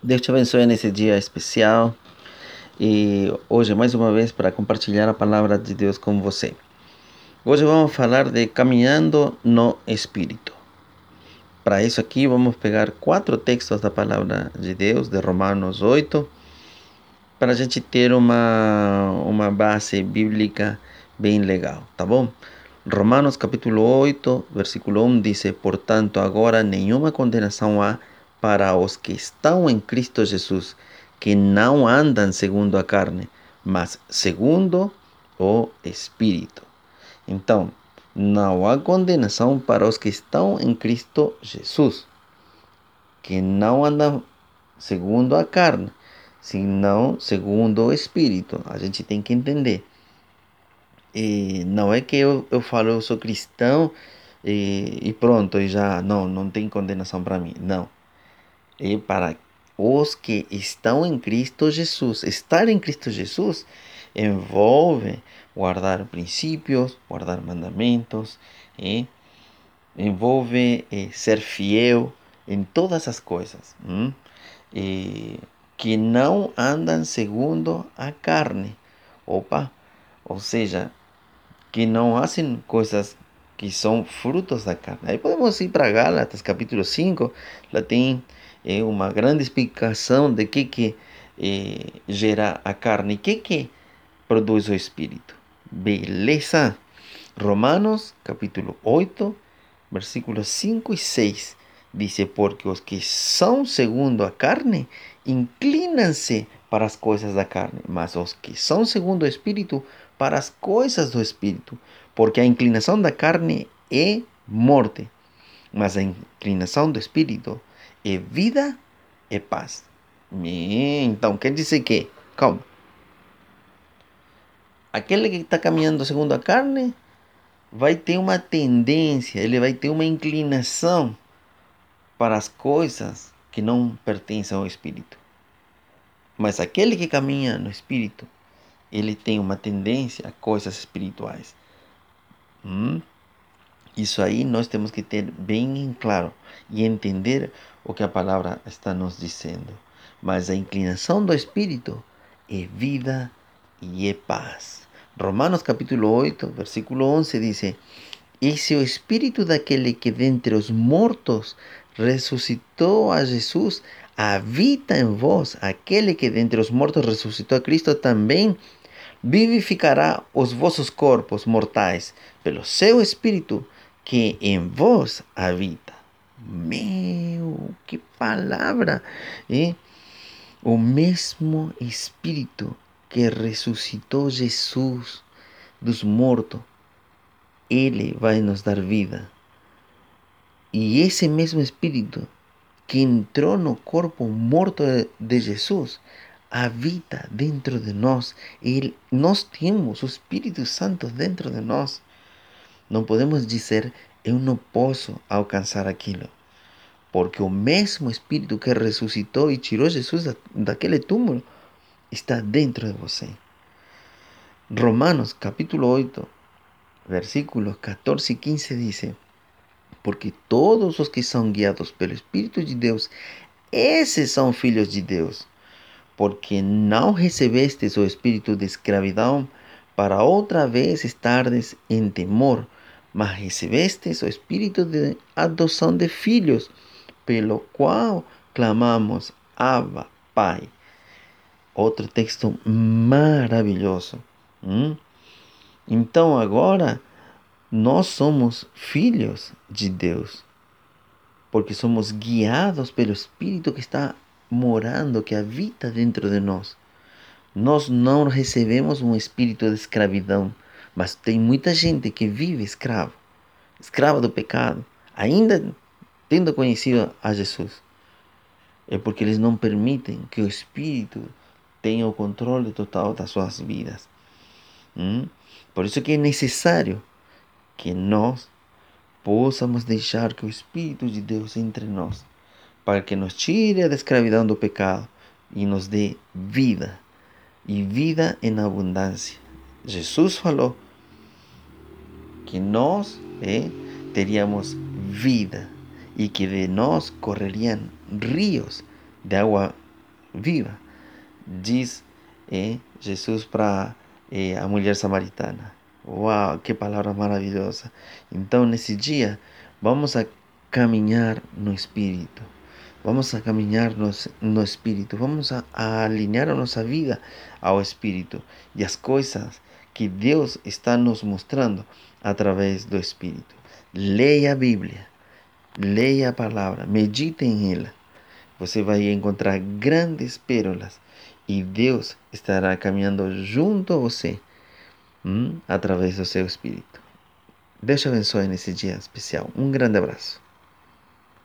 Deus te abençoe nesse dia especial e hoje mais uma vez para compartilhar a palavra de Deus com você. Hoje vamos falar de caminhando no Espírito. Para isso aqui vamos pegar quatro textos da palavra de Deus, de Romanos 8, para a gente ter uma, uma base bíblica bem legal, tá bom? Romanos capítulo 8, versículo 1 diz: Portanto, agora nenhuma condenação há para os que estão em Cristo Jesus, que não andam segundo a carne, mas segundo o Espírito. Então, não há condenação para os que estão em Cristo Jesus, que não andam segundo a carne, senão segundo o Espírito. A gente tem que entender. E não é que eu, eu falo, eu sou cristão e, e pronto, e já não, não tem condenação para mim. Não e para os que estão em Cristo Jesus. Estar em Cristo Jesus envolve guardar princípios, guardar mandamentos, e envolve eh, ser fiel em todas as coisas, hum? e que não andam segundo a carne. Opa, ou seja, que não fazem coisas que são frutos da carne. Aí podemos ir para Gálatas, capítulo 5, lá é uma grande explicação de que que é, gera a carne que que produz o espírito. Beleza? Romanos capítulo 8, versículos 5 e 6 diz: Porque os que são segundo a carne inclinam-se para as coisas da carne, mas os que são segundo o espírito para as coisas do espírito, porque a inclinação da carne é morte, mas a inclinação do espírito é vida e paz. Então, quer dizer que, calma, aquele que está caminhando segundo a carne vai ter uma tendência, ele vai ter uma inclinação para as coisas que não pertencem ao Espírito. Mas aquele que caminha no Espírito, ele tem uma tendência a coisas espirituais. Hum? Isso aí nós temos que ter bem claro e entender o que a palavra está nos dizendo. Mas a inclinação do espírito é vida e é paz. Romanos capítulo 8, versículo 11 diz: E se o espírito daquele que dentre os mortos ressuscitou a Jesus habita em vós, aquele que dentre os mortos ressuscitou a Cristo também vivificará os vossos corpos mortais pelo seu espírito que em vós habita. Meu, que palavra! ¿eh? O mesmo Espírito que ressuscitou Jesus dos mortos, Ele vai nos dar vida. E esse mesmo Espírito que entrou no corpo morto de Jesus habita dentro de nós. E nós temos o Espírito Santo dentro de nós. Não podemos dizer, eu não posso alcançar aquilo. Porque o mesmo Espírito que ressuscitou e tirou Jesus daquele túmulo está dentro de você. Romanos capítulo 8, versículos 14 e 15 diz: Porque todos os que são guiados pelo Espírito de Deus, esses são filhos de Deus. Porque não recebestes o espírito de escravidão para outra vez estardes em temor mas recebestes o espírito de adoção de filhos, pelo qual clamamos Abba, Pai. Outro texto maravilhoso. Hum? Então agora nós somos filhos de Deus, porque somos guiados pelo Espírito que está morando, que habita dentro de nós. Nós não recebemos um espírito de escravidão mas tem muita gente que vive escravo, escrava do pecado, ainda tendo conhecido a Jesus. É porque eles não permitem que o Espírito tenha o controle total das suas vidas. Hum? Por isso que é necessário que nós possamos deixar que o Espírito de Deus entre em nós, para que nos tire da escravidão do pecado e nos dê vida, e vida em abundância. Jesus falou que nós eh, teríamos vida y que de nós correrían ríos de agua viva, diz é, Jesus para é, a mulher samaritana. Uau, que palavra maravilhosa! Então, nesse dia, vamos a caminhar no Espírito. Vamos a caminhar no, no. Vamos a, a alinhar a nossa vida ao Espírito e as coisas que Deus está nos mostrando através do Espírito. Leia a Bíblia, leia a palavra, medite em ela. Você vai encontrar grandes pérolas e Deus estará caminhando junto a você hum, através do seu Espírito. Deus te abençoe nesse dia especial. Um grande abraço.